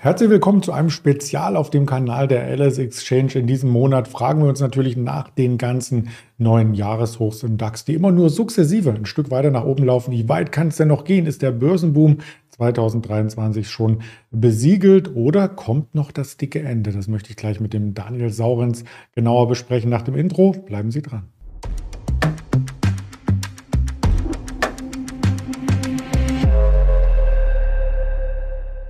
Herzlich willkommen zu einem Spezial auf dem Kanal der LS Exchange. In diesem Monat fragen wir uns natürlich nach den ganzen neuen Jahreshochs im DAX, die immer nur sukzessive ein Stück weiter nach oben laufen. Wie weit kann es denn noch gehen? Ist der Börsenboom 2023 schon besiegelt oder kommt noch das dicke Ende? Das möchte ich gleich mit dem Daniel Saurens genauer besprechen nach dem Intro. Bleiben Sie dran.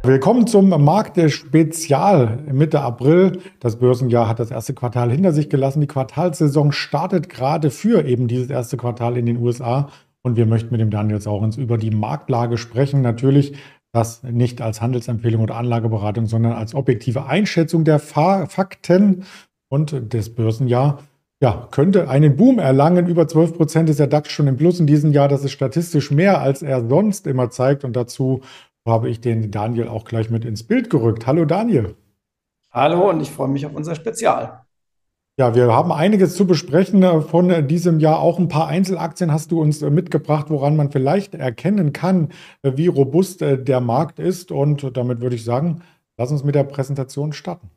Willkommen zum Marktspezial Mitte April. Das Börsenjahr hat das erste Quartal hinter sich gelassen. Die Quartalsaison startet gerade für eben dieses erste Quartal in den USA. Und wir möchten mit dem Daniel Saurens über die Marktlage sprechen. Natürlich das nicht als Handelsempfehlung oder Anlageberatung, sondern als objektive Einschätzung der Fakten und des Börsenjahr. Ja, könnte einen Boom erlangen. Über 12 Prozent ist der DAX schon im Plus in diesem Jahr. Das ist statistisch mehr, als er sonst immer zeigt. Und dazu habe ich den Daniel auch gleich mit ins Bild gerückt. Hallo Daniel. Hallo und ich freue mich auf unser Spezial. Ja, wir haben einiges zu besprechen äh, von äh, diesem Jahr. Auch ein paar Einzelaktien hast du uns äh, mitgebracht, woran man vielleicht erkennen kann, wie robust der Markt ist. Und damit würde ich sagen, lass uns mit der Präsentation starten.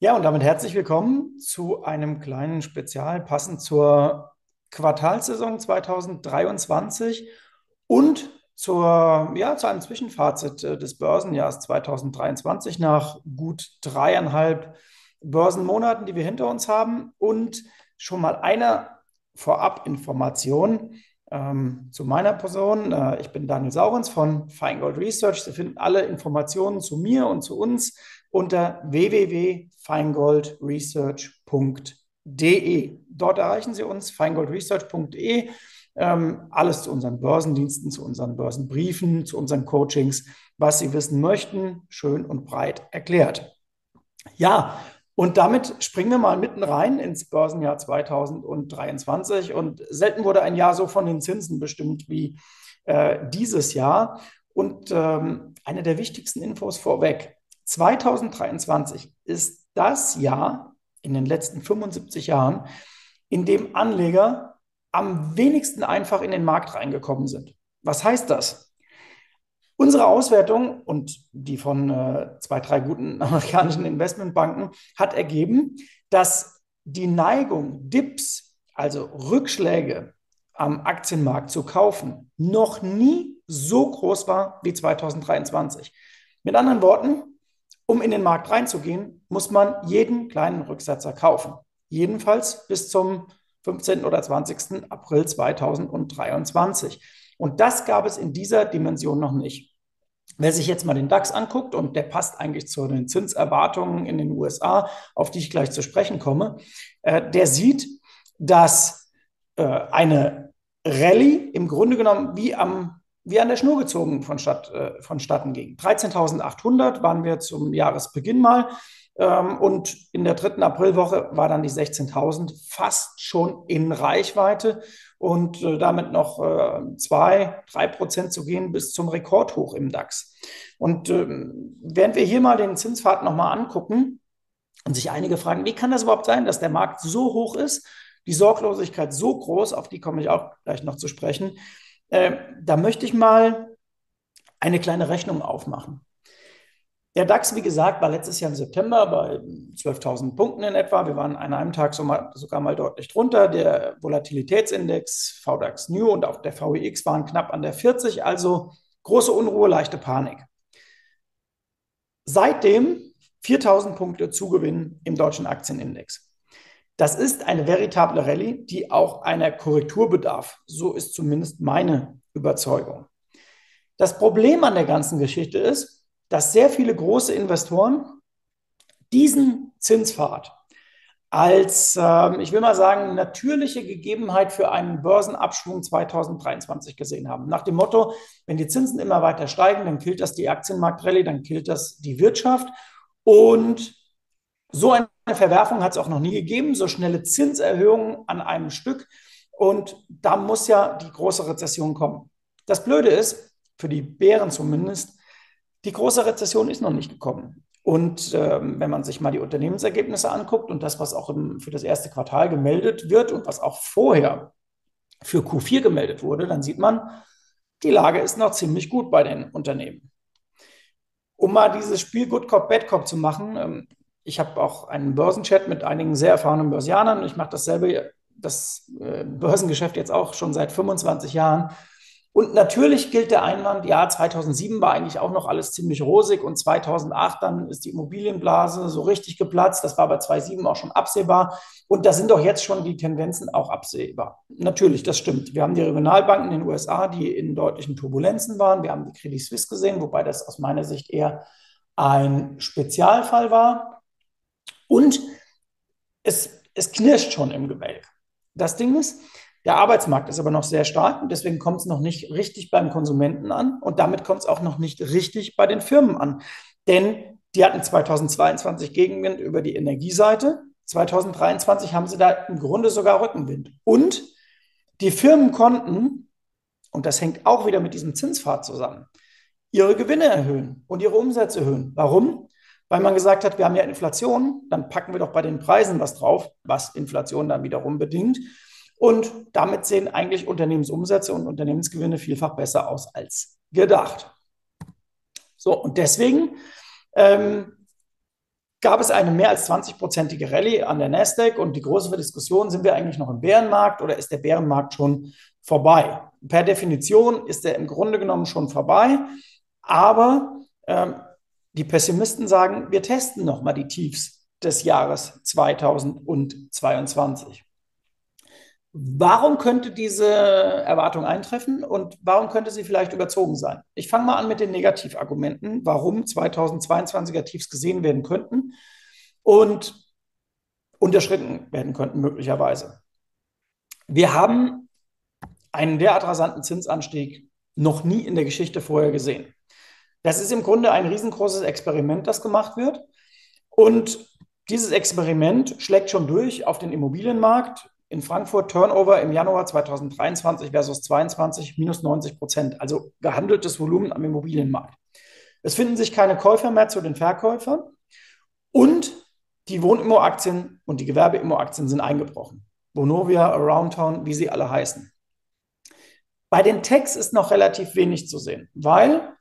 Ja, und damit herzlich willkommen zu einem kleinen Spezial passend zur Quartalsaison 2023 und zur, ja, zu einem Zwischenfazit äh, des Börsenjahrs 2023 nach gut dreieinhalb Börsenmonaten, die wir hinter uns haben. Und schon mal eine Vorabinformation ähm, zu meiner Person. Äh, ich bin Daniel Saurens von Feingold Research. Sie finden alle Informationen zu mir und zu uns unter www.feingoldresearch.de. Dort erreichen Sie uns, feingoldresearch.de. Ähm, alles zu unseren Börsendiensten, zu unseren Börsenbriefen, zu unseren Coachings, was Sie wissen möchten, schön und breit erklärt. Ja, und damit springen wir mal mitten rein ins Börsenjahr 2023. Und selten wurde ein Jahr so von den Zinsen bestimmt wie äh, dieses Jahr. Und ähm, eine der wichtigsten Infos vorweg. 2023 ist das Jahr in den letzten 75 Jahren, in dem Anleger am wenigsten einfach in den Markt reingekommen sind. Was heißt das? Unsere Auswertung und die von äh, zwei, drei guten amerikanischen Investmentbanken hat ergeben, dass die Neigung, Dips, also Rückschläge am Aktienmarkt zu kaufen, noch nie so groß war wie 2023. Mit anderen Worten, um in den Markt reinzugehen, muss man jeden kleinen Rücksetzer kaufen. Jedenfalls bis zum 15. oder 20. April 2023. Und das gab es in dieser Dimension noch nicht. Wer sich jetzt mal den DAX anguckt, und der passt eigentlich zu den Zinserwartungen in den USA, auf die ich gleich zu sprechen komme, äh, der sieht, dass äh, eine Rallye im Grunde genommen wie am wie an der Schnur gezogen vonstatt, äh, vonstatten ging. 13.800 waren wir zum Jahresbeginn mal. Ähm, und in der dritten Aprilwoche war dann die 16.000 fast schon in Reichweite und äh, damit noch äh, zwei, drei Prozent zu gehen bis zum Rekordhoch im DAX. Und ähm, während wir hier mal den Zinspfad nochmal angucken und sich einige fragen, wie kann das überhaupt sein, dass der Markt so hoch ist, die Sorglosigkeit so groß, auf die komme ich auch gleich noch zu sprechen, äh, da möchte ich mal eine kleine Rechnung aufmachen. Der DAX, wie gesagt, war letztes Jahr im September bei 12.000 Punkten in etwa. Wir waren an einem Tag sogar mal deutlich drunter. Der Volatilitätsindex VDAX New und auch der VIX waren knapp an der 40, also große Unruhe, leichte Panik. Seitdem 4.000 Punkte Zugewinn im deutschen Aktienindex. Das ist eine veritable Rallye, die auch einer Korrektur bedarf. So ist zumindest meine Überzeugung. Das Problem an der ganzen Geschichte ist, dass sehr viele große Investoren diesen Zinspfad als, äh, ich will mal sagen, natürliche Gegebenheit für einen Börsenabschwung 2023 gesehen haben. Nach dem Motto, wenn die Zinsen immer weiter steigen, dann killt das die Aktienmarktrallye, dann killt das die Wirtschaft. Und so eine Verwerfung hat es auch noch nie gegeben, so schnelle Zinserhöhungen an einem Stück. Und da muss ja die große Rezession kommen. Das Blöde ist, für die Bären zumindest, die große Rezession ist noch nicht gekommen. Und ähm, wenn man sich mal die Unternehmensergebnisse anguckt und das, was auch im, für das erste Quartal gemeldet wird und was auch vorher für Q4 gemeldet wurde, dann sieht man, die Lage ist noch ziemlich gut bei den Unternehmen. um mal dieses Spiel Good Cop, Bad Cop zu machen, ähm, ich habe auch einen Börsenchat mit einigen sehr erfahrenen Börsianern. Ich mache dasselbe, das äh, Börsengeschäft jetzt auch schon seit 25 Jahren. Und natürlich gilt der Einwand, ja, 2007 war eigentlich auch noch alles ziemlich rosig und 2008 dann ist die Immobilienblase so richtig geplatzt. Das war bei 2007 auch schon absehbar. Und da sind doch jetzt schon die Tendenzen auch absehbar. Natürlich, das stimmt. Wir haben die Regionalbanken in den USA, die in deutlichen Turbulenzen waren. Wir haben die Credit Suisse gesehen, wobei das aus meiner Sicht eher ein Spezialfall war. Und es, es knirscht schon im Gebälk. Das Ding ist, der Arbeitsmarkt ist aber noch sehr stark und deswegen kommt es noch nicht richtig beim Konsumenten an und damit kommt es auch noch nicht richtig bei den Firmen an. Denn die hatten 2022 Gegenwind über die Energieseite. 2023 haben sie da im Grunde sogar Rückenwind. Und die Firmen konnten, und das hängt auch wieder mit diesem Zinspfad zusammen, ihre Gewinne erhöhen und ihre Umsätze erhöhen. Warum? Weil man gesagt hat, wir haben ja Inflation, dann packen wir doch bei den Preisen was drauf, was Inflation dann wiederum bedingt. Und damit sehen eigentlich Unternehmensumsätze und Unternehmensgewinne vielfach besser aus als gedacht. So, und deswegen ähm, gab es eine mehr als 20-prozentige Rallye an der Nasdaq und die große Diskussion, sind wir eigentlich noch im Bärenmarkt oder ist der Bärenmarkt schon vorbei? Per Definition ist er im Grunde genommen schon vorbei, aber ähm, die Pessimisten sagen, wir testen nochmal die Tiefs des Jahres 2022. Warum könnte diese Erwartung eintreffen und warum könnte sie vielleicht überzogen sein? Ich fange mal an mit den Negativargumenten, warum 2022er Tiefs gesehen werden könnten und unterschritten werden könnten möglicherweise. Wir haben einen derart rasanten Zinsanstieg noch nie in der Geschichte vorher gesehen. Das ist im Grunde ein riesengroßes Experiment, das gemacht wird. Und dieses Experiment schlägt schon durch auf den Immobilienmarkt in Frankfurt Turnover im Januar 2023 versus 2022 minus 90 Prozent, also gehandeltes Volumen am Immobilienmarkt. Es finden sich keine Käufer mehr zu den Verkäufern und die Wohnimmo-Aktien und die Gewerbeimmo-Aktien sind eingebrochen. Vonovia, Aroundtown, wie sie alle heißen. Bei den Techs ist noch relativ wenig zu sehen, weil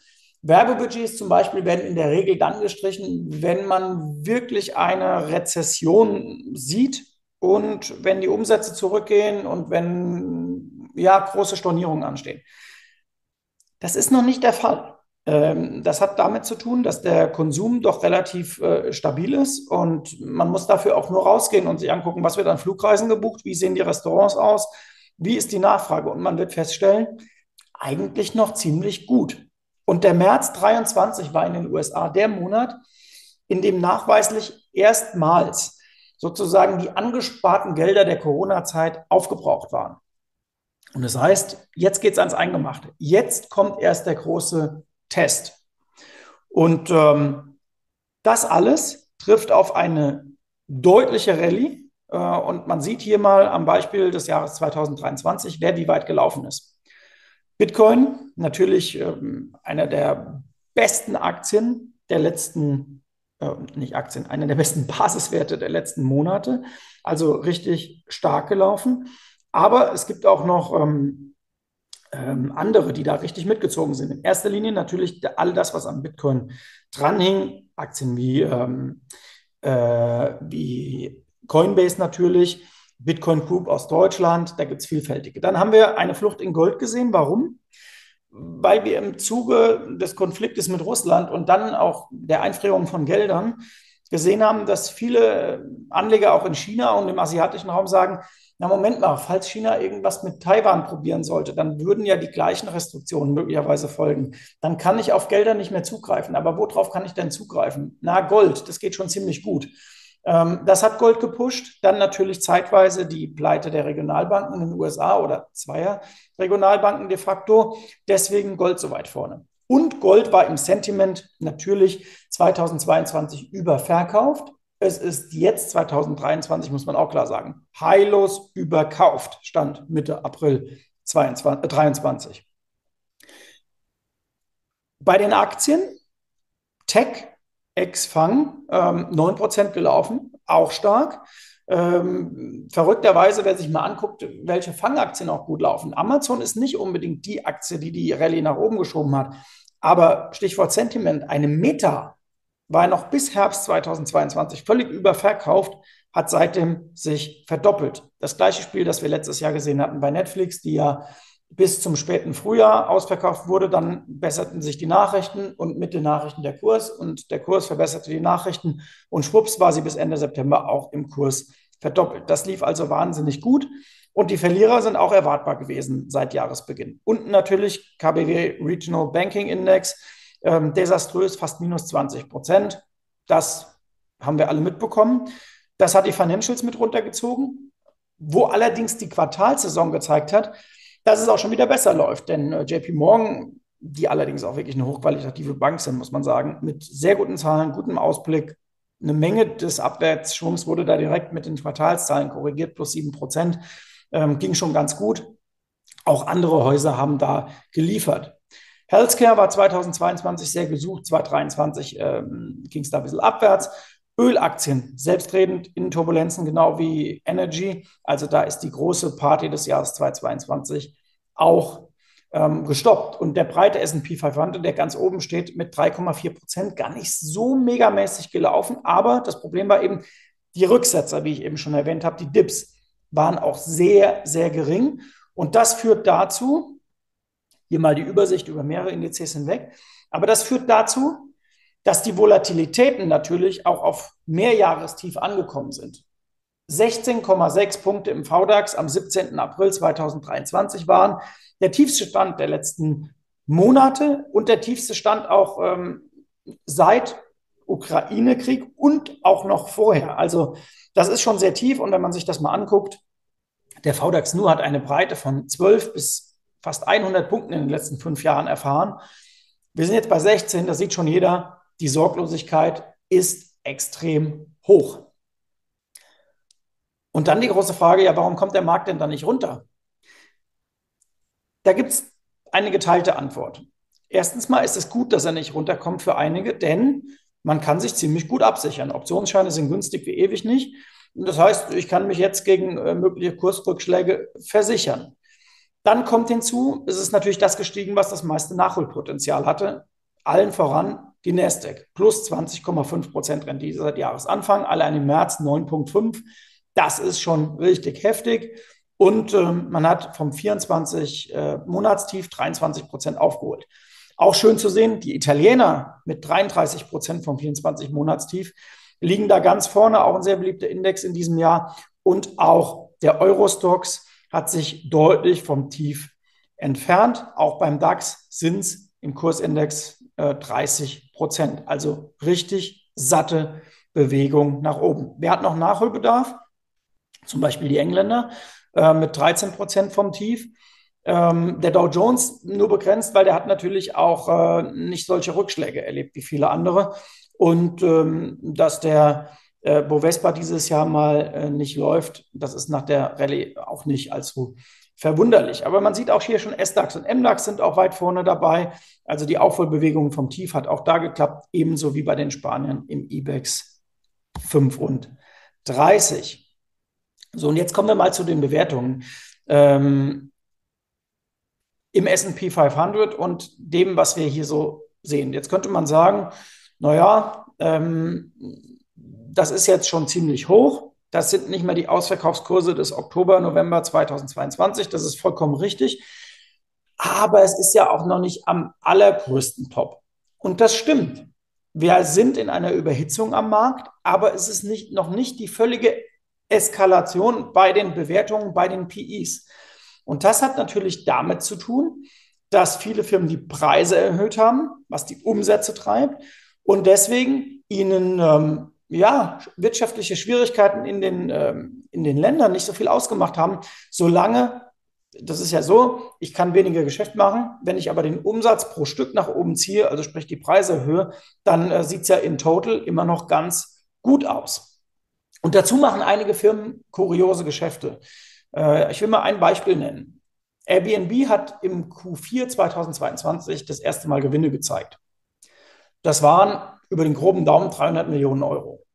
Werbebudgets zum Beispiel werden in der Regel dann gestrichen, wenn man wirklich eine Rezession sieht und wenn die Umsätze zurückgehen und wenn ja große Stornierungen anstehen. Das ist noch nicht der Fall. Ähm, das hat damit zu tun, dass der Konsum doch relativ äh, stabil ist und man muss dafür auch nur rausgehen und sich angucken, was wird an Flugreisen gebucht, wie sehen die Restaurants aus, wie ist die Nachfrage und man wird feststellen, eigentlich noch ziemlich gut. Und der März 23 war in den USA der Monat, in dem nachweislich erstmals sozusagen die angesparten Gelder der Corona-Zeit aufgebraucht waren. Und das heißt, jetzt geht es ans Eingemachte. Jetzt kommt erst der große Test. Und ähm, das alles trifft auf eine deutliche Rallye. Äh, und man sieht hier mal am Beispiel des Jahres 2023, wer wie weit gelaufen ist. Bitcoin, natürlich ähm, einer der besten Aktien der letzten äh, nicht Aktien, einer der besten Basiswerte der letzten Monate. Also richtig stark gelaufen. Aber es gibt auch noch ähm, ähm, andere, die da richtig mitgezogen sind. In erster Linie natürlich all das, was am Bitcoin dranhing. Aktien wie, ähm, äh, wie Coinbase natürlich, Bitcoin Group aus Deutschland, da gibt es vielfältige. Dann haben wir eine Flucht in Gold gesehen. Warum? weil wir im Zuge des Konfliktes mit Russland und dann auch der Einfrierung von Geldern gesehen haben, dass viele Anleger auch in China und im asiatischen Raum sagen, na Moment mal, falls China irgendwas mit Taiwan probieren sollte, dann würden ja die gleichen Restriktionen möglicherweise folgen. Dann kann ich auf Gelder nicht mehr zugreifen. Aber worauf kann ich denn zugreifen? Na, Gold, das geht schon ziemlich gut. Ähm, das hat Gold gepusht. Dann natürlich zeitweise die Pleite der Regionalbanken in den USA oder zweier Regionalbanken de facto. Deswegen Gold so weit vorne. Und Gold war im Sentiment natürlich 2022 überverkauft. Es ist jetzt 2023, muss man auch klar sagen, heillos überkauft, stand Mitte April 2023. Bei den Aktien, Tech Ex-Fang, ähm, 9% gelaufen, auch stark. Ähm, verrückterweise, wer sich mal anguckt, welche Fangaktien auch gut laufen. Amazon ist nicht unbedingt die Aktie, die die Rallye nach oben geschoben hat. Aber Stichwort Sentiment, eine Meta war noch bis Herbst 2022 völlig überverkauft, hat seitdem sich verdoppelt. Das gleiche Spiel, das wir letztes Jahr gesehen hatten bei Netflix, die ja bis zum späten Frühjahr ausverkauft wurde, dann besserten sich die Nachrichten und mit den Nachrichten der Kurs und der Kurs verbesserte die Nachrichten und schwupps war sie bis Ende September auch im Kurs verdoppelt. Das lief also wahnsinnig gut und die Verlierer sind auch erwartbar gewesen seit Jahresbeginn. Und natürlich KBW Regional Banking Index, ähm, desaströs, fast minus 20 Prozent. Das haben wir alle mitbekommen. Das hat die Financials mit runtergezogen, wo allerdings die Quartalsaison gezeigt hat, dass es auch schon wieder besser läuft. Denn äh, JP Morgan, die allerdings auch wirklich eine hochqualitative Bank sind, muss man sagen, mit sehr guten Zahlen, gutem Ausblick, eine Menge des Abwärtsschwungs wurde da direkt mit den Quartalszahlen korrigiert, plus 7 Prozent, ähm, ging schon ganz gut. Auch andere Häuser haben da geliefert. Healthcare war 2022 sehr gesucht, 2023 ähm, ging es da ein bisschen abwärts. Ölaktien, selbstredend in Turbulenzen, genau wie Energy. Also da ist die große Party des Jahres 2022 auch ähm, gestoppt. Und der breite SP 500, der ganz oben steht, mit 3,4 Prozent, gar nicht so megamäßig gelaufen. Aber das Problem war eben, die Rücksetzer, wie ich eben schon erwähnt habe, die Dips, waren auch sehr, sehr gering. Und das führt dazu, hier mal die Übersicht über mehrere Indizes hinweg, aber das führt dazu, dass die Volatilitäten natürlich auch auf Mehrjahrestief angekommen sind. 16,6 Punkte im VDAX am 17. April 2023 waren der tiefste Stand der letzten Monate und der tiefste Stand auch ähm, seit Ukraine-Krieg und auch noch vorher. Also das ist schon sehr tief und wenn man sich das mal anguckt, der VDAX nur hat eine Breite von 12 bis fast 100 Punkten in den letzten fünf Jahren erfahren. Wir sind jetzt bei 16, das sieht schon jeder die Sorglosigkeit ist extrem hoch. Und dann die große Frage, ja, warum kommt der Markt denn da nicht runter? Da gibt es eine geteilte Antwort. Erstens mal ist es gut, dass er nicht runterkommt für einige, denn man kann sich ziemlich gut absichern. Optionsscheine sind günstig wie ewig nicht. Und das heißt, ich kann mich jetzt gegen äh, mögliche Kursrückschläge versichern. Dann kommt hinzu, es ist natürlich das gestiegen, was das meiste Nachholpotenzial hatte. Allen voran die Nasdaq plus 20,5 Prozent Rendite seit Jahresanfang, allein im März 9,5. Das ist schon richtig heftig. Und ähm, man hat vom 24 äh, Monatstief 23 Prozent aufgeholt. Auch schön zu sehen, die Italiener mit 33 Prozent vom 24 Monatstief liegen da ganz vorne, auch ein sehr beliebter Index in diesem Jahr. Und auch der Eurostox hat sich deutlich vom Tief entfernt. Auch beim DAX sind es im Kursindex äh, 30 Prozent. Also richtig satte Bewegung nach oben. Wer hat noch Nachholbedarf? Zum Beispiel die Engländer äh, mit 13 Prozent vom Tief. Ähm, der Dow Jones nur begrenzt, weil der hat natürlich auch äh, nicht solche Rückschläge erlebt wie viele andere. Und ähm, dass der äh, Bovespa dieses Jahr mal äh, nicht läuft, das ist nach der Rallye auch nicht allzu verwunderlich. Aber man sieht auch hier schon S-DAX und M-DAX sind auch weit vorne dabei. Also die Aufholbewegung vom Tief hat auch da geklappt, ebenso wie bei den Spaniern im IBEX 35. So, und jetzt kommen wir mal zu den Bewertungen. Ähm, Im SP 500 und dem, was wir hier so sehen. Jetzt könnte man sagen, naja, ähm, das ist jetzt schon ziemlich hoch. Das sind nicht mehr die Ausverkaufskurse des Oktober, November 2022. Das ist vollkommen richtig. Aber es ist ja auch noch nicht am allergrößten Top. Und das stimmt. Wir sind in einer Überhitzung am Markt, aber es ist nicht, noch nicht die völlige Eskalation bei den Bewertungen, bei den PIs. Und das hat natürlich damit zu tun, dass viele Firmen die Preise erhöht haben, was die Umsätze treibt und deswegen ihnen ähm, ja, wirtschaftliche Schwierigkeiten in den, ähm, in den Ländern nicht so viel ausgemacht haben, solange, das ist ja so, ich kann weniger Geschäft machen, wenn ich aber den Umsatz pro Stück nach oben ziehe, also sprich die Preise erhöhe, dann äh, sieht es ja in total immer noch ganz gut aus. Und dazu machen einige Firmen kuriose Geschäfte. Äh, ich will mal ein Beispiel nennen. Airbnb hat im Q4 2022 das erste Mal Gewinne gezeigt. Das waren über den groben Daumen 300 Millionen Euro.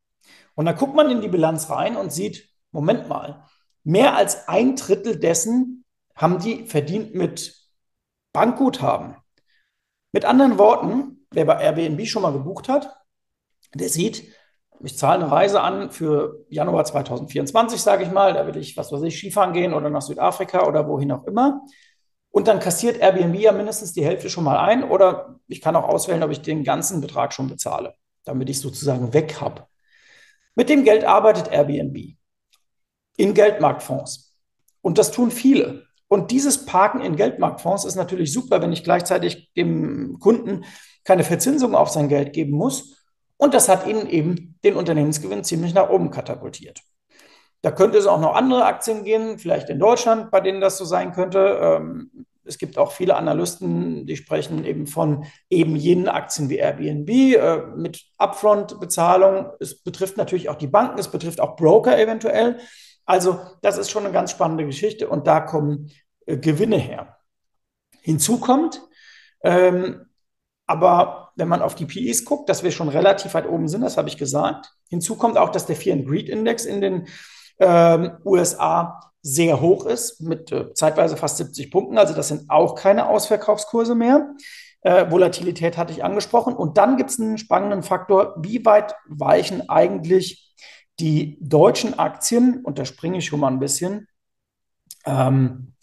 Und dann guckt man in die Bilanz rein und sieht, Moment mal, mehr als ein Drittel dessen haben die verdient mit Bankguthaben. Mit anderen Worten, wer bei Airbnb schon mal gebucht hat, der sieht, ich zahle eine Reise an für Januar 2024, sage ich mal. Da will ich, was weiß ich, Skifahren gehen oder nach Südafrika oder wohin auch immer. Und dann kassiert Airbnb ja mindestens die Hälfte schon mal ein oder ich kann auch auswählen, ob ich den ganzen Betrag schon bezahle, damit ich sozusagen weg habe. Mit dem Geld arbeitet Airbnb in Geldmarktfonds. Und das tun viele. Und dieses Parken in Geldmarktfonds ist natürlich super, wenn ich gleichzeitig dem Kunden keine Verzinsung auf sein Geld geben muss. Und das hat ihnen eben den Unternehmensgewinn ziemlich nach oben katapultiert. Da könnte es auch noch andere Aktien geben, vielleicht in Deutschland, bei denen das so sein könnte. Ähm, es gibt auch viele Analysten, die sprechen eben von eben jenen Aktien wie Airbnb äh, mit Upfront-Bezahlung. Es betrifft natürlich auch die Banken, es betrifft auch Broker eventuell. Also das ist schon eine ganz spannende Geschichte und da kommen äh, Gewinne her. Hinzu kommt, ähm, aber wenn man auf die PEs guckt, dass wir schon relativ weit oben sind, das habe ich gesagt. Hinzu kommt auch, dass der Fear and Greed Index in den ähm, USA sehr hoch ist, mit äh, zeitweise fast 70 Punkten. Also das sind auch keine Ausverkaufskurse mehr. Äh, Volatilität hatte ich angesprochen. Und dann gibt es einen spannenden Faktor, wie weit weichen eigentlich die deutschen Aktien, und da springe ich schon mal ein bisschen, ähm,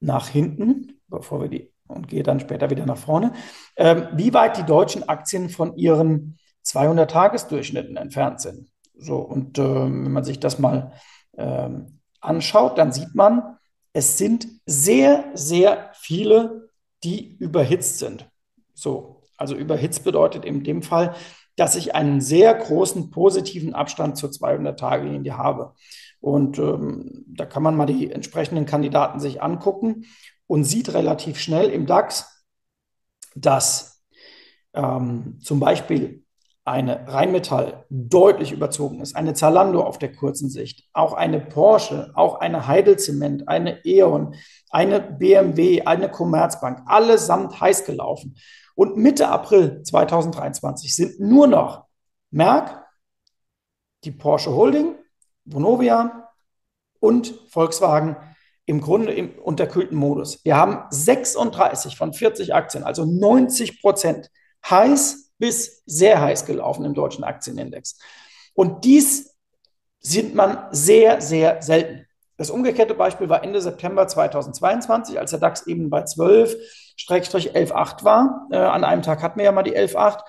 nach hinten, bevor wir die und gehe dann später wieder nach vorne, ähm, wie weit die deutschen Aktien von ihren 200-Tagesdurchschnitten entfernt sind. So, und ähm, wenn man sich das mal ähm, anschaut, dann sieht man, es sind sehr, sehr viele, die überhitzt sind. So, also überhitzt bedeutet in dem Fall, dass ich einen sehr großen positiven Abstand zur 200-Tage-Linie habe. Und ähm, da kann man mal die entsprechenden Kandidaten sich angucken und sieht relativ schnell im DAX, dass ähm, zum Beispiel eine Rheinmetall deutlich überzogen ist, eine Zalando auf der kurzen Sicht, auch eine Porsche, auch eine Heidelzement, eine E.ON, eine BMW, eine Commerzbank, allesamt heiß gelaufen. Und Mitte April 2023 sind nur noch Merck, die Porsche Holding, Vonovia und Volkswagen im Grunde im unterkühlten Modus. Wir haben 36 von 40 Aktien, also 90 Prozent heiß bis sehr heiß gelaufen im deutschen Aktienindex. Und dies sieht man sehr, sehr selten. Das umgekehrte Beispiel war Ende September 2022, als der DAX eben bei 12-11,8 war. Äh, an einem Tag hatten wir ja mal die 11,8.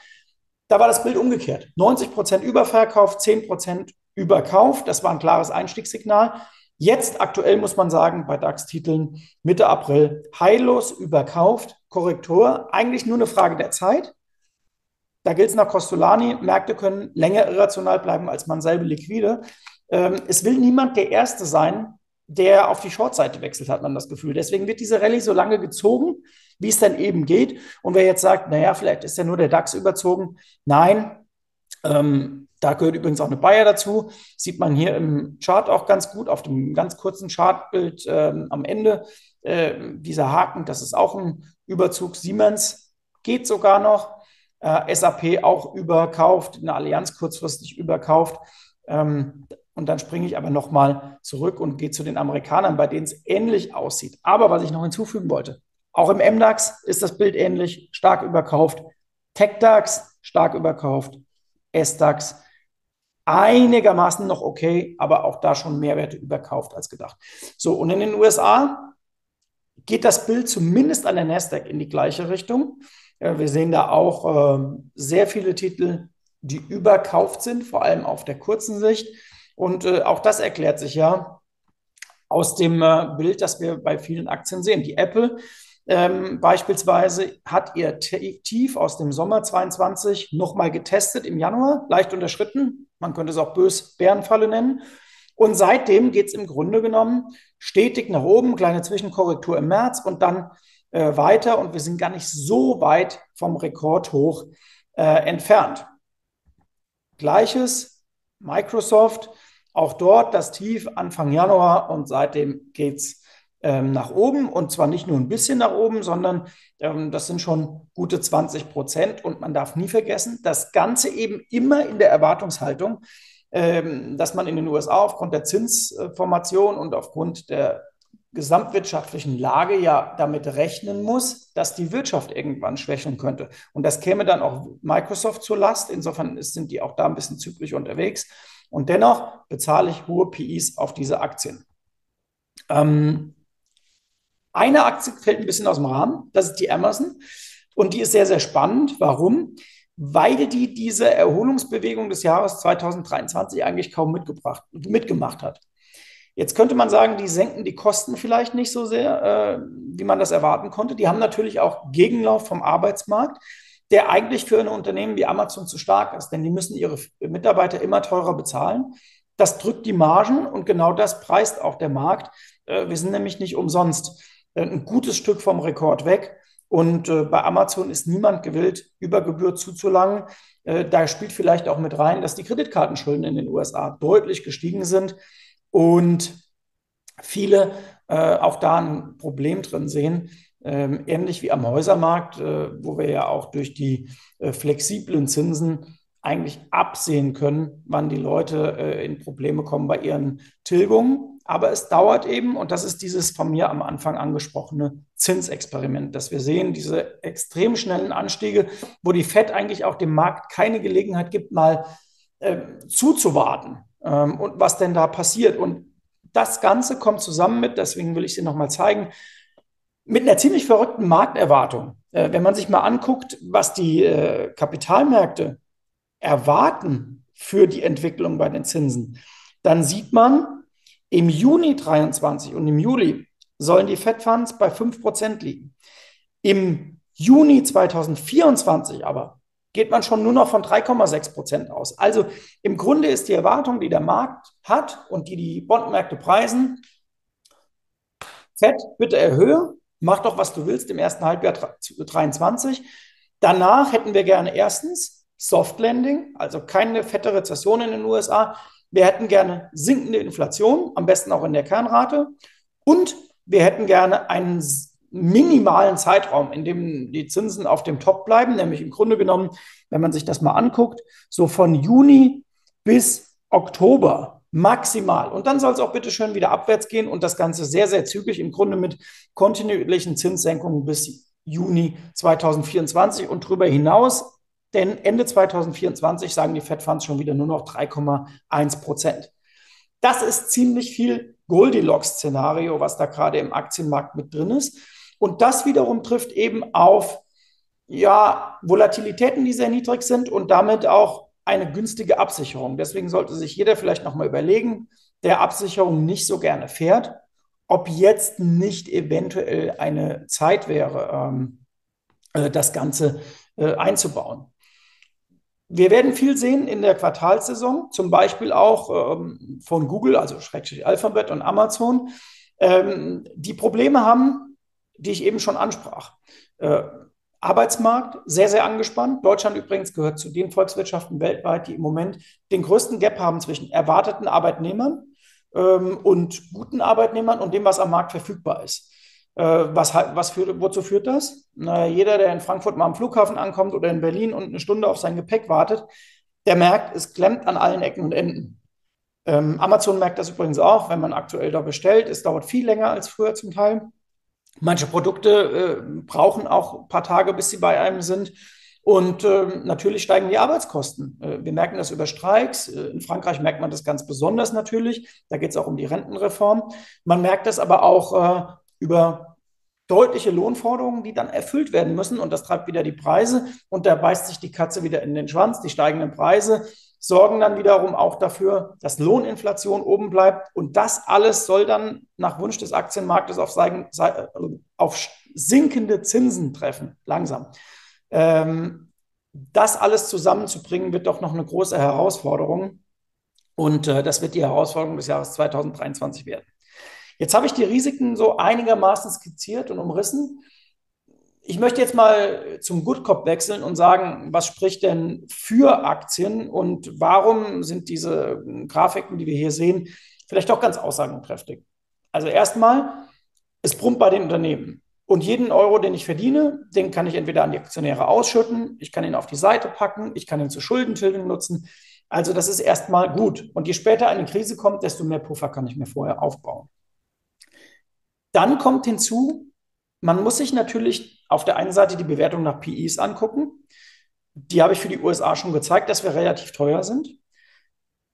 Da war das Bild umgekehrt. 90 Prozent Überverkauf, 10 Prozent Überkauf. Das war ein klares Einstiegssignal. Jetzt aktuell muss man sagen, bei DAX-Titeln Mitte April heillos überkauft, Korrektur, eigentlich nur eine Frage der Zeit. Da gilt es nach Costolani, Märkte können länger irrational bleiben als man selber liquide. Ähm, es will niemand der Erste sein, der auf die Short-Seite wechselt, hat man das Gefühl. Deswegen wird diese Rallye so lange gezogen, wie es dann eben geht. Und wer jetzt sagt, naja, vielleicht ist ja nur der DAX überzogen. Nein, ähm, da gehört übrigens auch eine Bayer dazu. Sieht man hier im Chart auch ganz gut, auf dem ganz kurzen Chartbild ähm, am Ende. Äh, dieser Haken, das ist auch ein Überzug. Siemens geht sogar noch äh, SAP auch überkauft, eine Allianz kurzfristig überkauft. Ähm, und dann springe ich aber nochmal zurück und gehe zu den Amerikanern, bei denen es ähnlich aussieht. Aber was ich noch hinzufügen wollte, auch im MDAX ist das Bild ähnlich, stark überkauft. TechDAX stark überkauft. SDAX einigermaßen noch okay, aber auch da schon Mehrwerte überkauft als gedacht. So, und in den USA geht das Bild zumindest an der Nasdaq in die gleiche Richtung. Wir sehen da auch ähm, sehr viele Titel, die überkauft sind, vor allem auf der kurzen Sicht. Und äh, auch das erklärt sich ja aus dem äh, Bild, das wir bei vielen Aktien sehen. Die Apple ähm, beispielsweise hat ihr Tief aus dem Sommer 22 nochmal getestet im Januar, leicht unterschritten. Man könnte es auch bös Bärenfalle nennen. Und seitdem geht es im Grunde genommen stetig nach oben, kleine Zwischenkorrektur im März und dann äh, weiter und wir sind gar nicht so weit vom Rekordhoch äh, entfernt. Gleiches Microsoft, auch dort das Tief Anfang Januar und seitdem geht es ähm, nach oben und zwar nicht nur ein bisschen nach oben, sondern ähm, das sind schon gute 20 Prozent und man darf nie vergessen, das Ganze eben immer in der Erwartungshaltung, ähm, dass man in den USA aufgrund der Zinsformation und aufgrund der gesamtwirtschaftlichen Lage ja damit rechnen muss, dass die Wirtschaft irgendwann schwächeln könnte. Und das käme dann auch Microsoft zur Last. Insofern sind die auch da ein bisschen zyklisch unterwegs. Und dennoch bezahle ich hohe PIs auf diese Aktien. Ähm, eine Aktie fällt ein bisschen aus dem Rahmen, das ist die Amazon. Und die ist sehr, sehr spannend. Warum? Weil die diese Erholungsbewegung des Jahres 2023 eigentlich kaum mitgebracht, mitgemacht hat. Jetzt könnte man sagen, die senken die Kosten vielleicht nicht so sehr, äh, wie man das erwarten konnte. Die haben natürlich auch Gegenlauf vom Arbeitsmarkt, der eigentlich für ein Unternehmen wie Amazon zu stark ist, denn die müssen ihre Mitarbeiter immer teurer bezahlen. Das drückt die Margen und genau das preist auch der Markt. Äh, wir sind nämlich nicht umsonst äh, ein gutes Stück vom Rekord weg. Und äh, bei Amazon ist niemand gewillt, über Gebühr zuzulangen. Äh, da spielt vielleicht auch mit rein, dass die Kreditkartenschulden in den USA deutlich gestiegen sind und viele äh, auch da ein Problem drin sehen, ähm, ähnlich wie am Häusermarkt, äh, wo wir ja auch durch die äh, flexiblen Zinsen eigentlich absehen können, wann die Leute äh, in Probleme kommen bei ihren Tilgungen. Aber es dauert eben, und das ist dieses von mir am Anfang angesprochene Zinsexperiment, dass wir sehen, diese extrem schnellen Anstiege, wo die FED eigentlich auch dem Markt keine Gelegenheit gibt, mal äh, zuzuwarten ähm, und was denn da passiert. Und das Ganze kommt zusammen mit, deswegen will ich Sie nochmal zeigen, mit einer ziemlich verrückten Markterwartung. Äh, wenn man sich mal anguckt, was die äh, Kapitalmärkte erwarten für die Entwicklung bei den Zinsen, dann sieht man, im Juni 23 und im Juli sollen die Fed Funds bei 5% liegen. Im Juni 2024 aber geht man schon nur noch von 3,6 Prozent aus. Also im Grunde ist die Erwartung, die der Markt hat und die die Bondmärkte preisen, Fett, bitte erhöhe, mach doch, was du willst im ersten Halbjahr 2023. Danach hätten wir gerne erstens Soft Landing, also keine fette Rezession in den USA. Wir hätten gerne sinkende Inflation, am besten auch in der Kernrate. Und wir hätten gerne einen minimalen Zeitraum, in dem die Zinsen auf dem Top bleiben, nämlich im Grunde genommen, wenn man sich das mal anguckt, so von Juni bis Oktober maximal. Und dann soll es auch bitte schön wieder abwärts gehen und das Ganze sehr, sehr zügig, im Grunde mit kontinuierlichen Zinssenkungen bis Juni 2024 und darüber hinaus. Denn Ende 2024 sagen die Fed Funds schon wieder nur noch 3,1 Prozent. Das ist ziemlich viel Goldilocks-Szenario, was da gerade im Aktienmarkt mit drin ist. Und das wiederum trifft eben auf ja, Volatilitäten, die sehr niedrig sind und damit auch eine günstige Absicherung. Deswegen sollte sich jeder vielleicht nochmal überlegen, der Absicherung nicht so gerne fährt, ob jetzt nicht eventuell eine Zeit wäre, ähm, äh, das Ganze äh, einzubauen. Wir werden viel sehen in der Quartalsaison, zum Beispiel auch ähm, von Google, also Schrägstrich Alphabet und Amazon, ähm, die Probleme haben, die ich eben schon ansprach. Äh, Arbeitsmarkt sehr, sehr angespannt. Deutschland übrigens gehört zu den Volkswirtschaften weltweit, die im Moment den größten Gap haben zwischen erwarteten Arbeitnehmern ähm, und guten Arbeitnehmern und dem, was am Markt verfügbar ist. Äh, was, was für, wozu führt das? Na, jeder, der in Frankfurt mal am Flughafen ankommt oder in Berlin und eine Stunde auf sein Gepäck wartet, der merkt, es klemmt an allen Ecken und Enden. Ähm, Amazon merkt das übrigens auch, wenn man aktuell da bestellt. Es dauert viel länger als früher zum Teil. Manche Produkte äh, brauchen auch ein paar Tage, bis sie bei einem sind. Und äh, natürlich steigen die Arbeitskosten. Äh, wir merken das über Streiks. Äh, in Frankreich merkt man das ganz besonders natürlich. Da geht es auch um die Rentenreform. Man merkt das aber auch äh, über deutliche Lohnforderungen, die dann erfüllt werden müssen. Und das treibt wieder die Preise. Und da beißt sich die Katze wieder in den Schwanz. Die steigenden Preise sorgen dann wiederum auch dafür, dass Lohninflation oben bleibt. Und das alles soll dann nach Wunsch des Aktienmarktes auf, auf sinkende Zinsen treffen, langsam. Ähm, das alles zusammenzubringen, wird doch noch eine große Herausforderung. Und äh, das wird die Herausforderung des Jahres 2023 werden. Jetzt habe ich die Risiken so einigermaßen skizziert und umrissen. Ich möchte jetzt mal zum Good Cop wechseln und sagen, was spricht denn für Aktien und warum sind diese Grafiken, die wir hier sehen, vielleicht doch ganz aussagenkräftig. Also erstmal, es brummt bei den Unternehmen. Und jeden Euro, den ich verdiene, den kann ich entweder an die Aktionäre ausschütten, ich kann ihn auf die Seite packen, ich kann ihn zur Schuldentilgung nutzen. Also das ist erstmal gut. Und je später eine Krise kommt, desto mehr Puffer kann ich mir vorher aufbauen. Dann kommt hinzu, man muss sich natürlich auf der einen Seite die Bewertung nach PIs angucken. Die habe ich für die USA schon gezeigt, dass wir relativ teuer sind.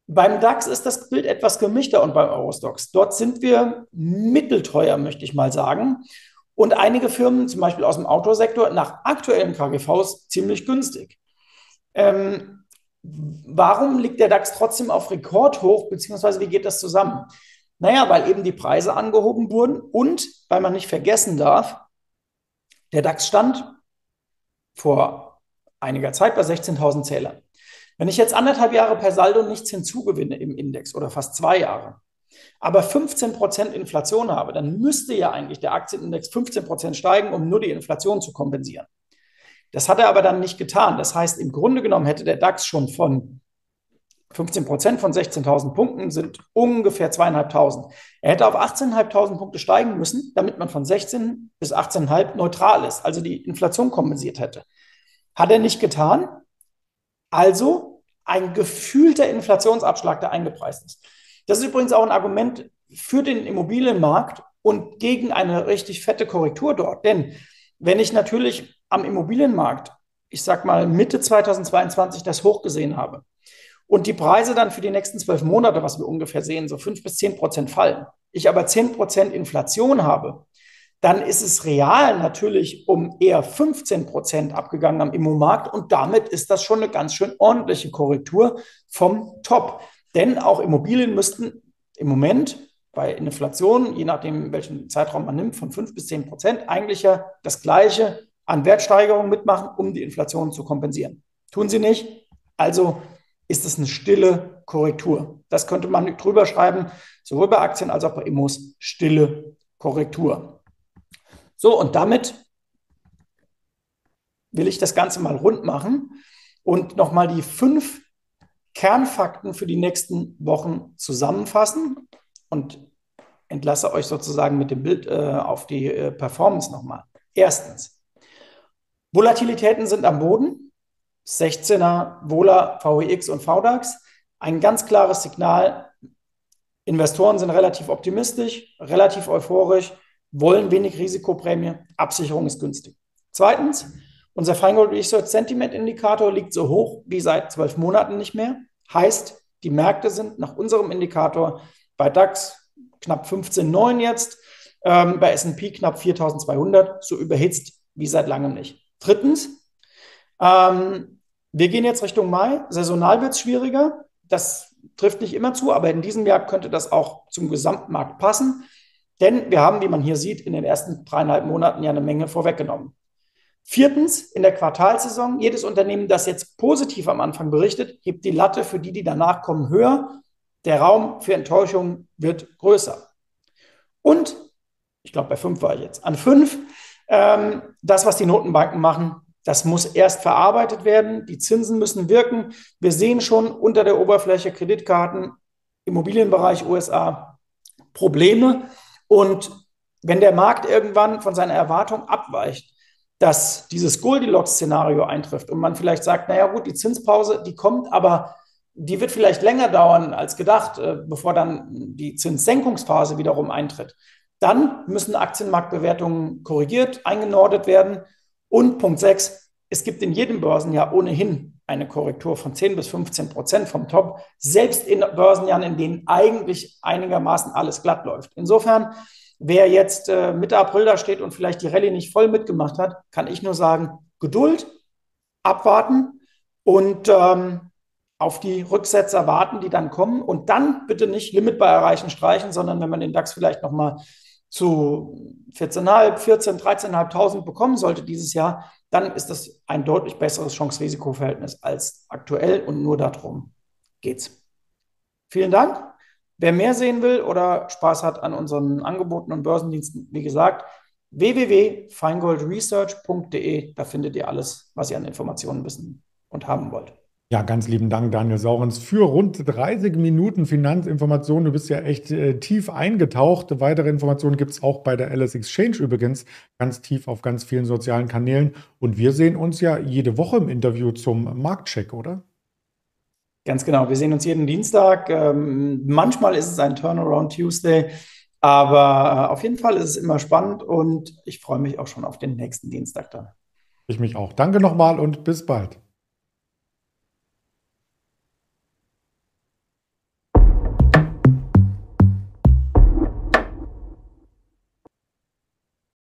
Beim DAX ist das Bild etwas gemischter und beim Eurostox. Dort sind wir mittelteuer, möchte ich mal sagen. Und einige Firmen, zum Beispiel aus dem Autosektor, nach aktuellen KGVs ziemlich günstig. Ähm, warum liegt der DAX trotzdem auf Rekordhoch, beziehungsweise wie geht das zusammen? Naja, weil eben die Preise angehoben wurden und weil man nicht vergessen darf, der DAX stand vor einiger Zeit bei 16.000 Zählern. Wenn ich jetzt anderthalb Jahre per Saldo nichts hinzugewinne im Index oder fast zwei Jahre, aber 15% Inflation habe, dann müsste ja eigentlich der Aktienindex 15% steigen, um nur die Inflation zu kompensieren. Das hat er aber dann nicht getan. Das heißt, im Grunde genommen hätte der DAX schon von 15 Prozent von 16.000 Punkten sind ungefähr 2.500. Er hätte auf 18.500 Punkte steigen müssen, damit man von 16 bis 18.500 neutral ist, also die Inflation kompensiert hätte. Hat er nicht getan. Also ein gefühlter Inflationsabschlag, der eingepreist ist. Das ist übrigens auch ein Argument für den Immobilienmarkt und gegen eine richtig fette Korrektur dort. Denn wenn ich natürlich am Immobilienmarkt, ich sag mal Mitte 2022 das hoch gesehen habe, und die Preise dann für die nächsten zwölf Monate, was wir ungefähr sehen, so fünf bis zehn Prozent fallen, ich aber zehn Prozent Inflation habe, dann ist es real natürlich um eher 15 Prozent abgegangen am Immomarkt und damit ist das schon eine ganz schön ordentliche Korrektur vom Top. Denn auch Immobilien müssten im Moment bei Inflation, je nachdem, welchen Zeitraum man nimmt, von 5 bis 10 Prozent eigentlich ja das Gleiche an Wertsteigerung mitmachen, um die Inflation zu kompensieren. Tun sie nicht. Also ist es eine stille Korrektur. Das könnte man drüber schreiben, sowohl bei Aktien als auch bei Immos, stille Korrektur. So, und damit will ich das Ganze mal rund machen und nochmal die fünf Kernfakten für die nächsten Wochen zusammenfassen und entlasse euch sozusagen mit dem Bild äh, auf die äh, Performance nochmal. Erstens, Volatilitäten sind am Boden. 16er Vola, VEX und VDAX. Ein ganz klares Signal. Investoren sind relativ optimistisch, relativ euphorisch, wollen wenig Risikoprämie, Absicherung ist günstig. Zweitens, unser Feingold Research Sentiment Indikator liegt so hoch wie seit zwölf Monaten nicht mehr. Heißt, die Märkte sind nach unserem Indikator bei DAX knapp 15,9 jetzt, ähm, bei S&P knapp 4.200, so überhitzt wie seit langem nicht. Drittens, ähm, wir gehen jetzt Richtung Mai. Saisonal wird es schwieriger. Das trifft nicht immer zu, aber in diesem Jahr könnte das auch zum Gesamtmarkt passen. Denn wir haben, wie man hier sieht, in den ersten dreieinhalb Monaten ja eine Menge vorweggenommen. Viertens, in der Quartalsaison, jedes Unternehmen, das jetzt positiv am Anfang berichtet, hebt die Latte für die, die danach kommen, höher. Der Raum für Enttäuschung wird größer. Und, ich glaube, bei fünf war ich jetzt, an fünf, ähm, das, was die Notenbanken machen, das muss erst verarbeitet werden. Die Zinsen müssen wirken. Wir sehen schon unter der Oberfläche Kreditkarten, Immobilienbereich USA Probleme. Und wenn der Markt irgendwann von seiner Erwartung abweicht, dass dieses Goldilocks-Szenario eintrifft und man vielleicht sagt, naja gut, die Zinspause, die kommt, aber die wird vielleicht länger dauern als gedacht, äh, bevor dann die Zinssenkungsphase wiederum eintritt. Dann müssen Aktienmarktbewertungen korrigiert, eingenordet werden und Punkt 6, es gibt in jedem Börsenjahr ohnehin eine Korrektur von 10 bis 15 Prozent vom Top, selbst in Börsenjahren, in denen eigentlich einigermaßen alles glatt läuft. Insofern, wer jetzt äh, Mitte April da steht und vielleicht die Rallye nicht voll mitgemacht hat, kann ich nur sagen, Geduld, abwarten und ähm, auf die Rücksetzer warten, die dann kommen und dann bitte nicht Limit bei Erreichen streichen, sondern wenn man den DAX vielleicht nochmal zu 14.500, 14, 13.500 bekommen sollte dieses Jahr, dann ist das ein deutlich besseres Chance-Risiko-Verhältnis als aktuell und nur darum geht's. Vielen Dank. Wer mehr sehen will oder Spaß hat an unseren Angeboten und Börsendiensten, wie gesagt, www.feingoldresearch.de, da findet ihr alles, was ihr an Informationen wissen und haben wollt. Ja, ganz lieben Dank, Daniel Saurens, für rund 30 Minuten Finanzinformationen. Du bist ja echt äh, tief eingetaucht. Weitere Informationen gibt es auch bei der LS Exchange übrigens, ganz tief auf ganz vielen sozialen Kanälen. Und wir sehen uns ja jede Woche im Interview zum Marktcheck, oder? Ganz genau. Wir sehen uns jeden Dienstag. Ähm, manchmal ist es ein Turnaround Tuesday. Aber äh, auf jeden Fall ist es immer spannend und ich freue mich auch schon auf den nächsten Dienstag dann. Ich mich auch. Danke nochmal und bis bald.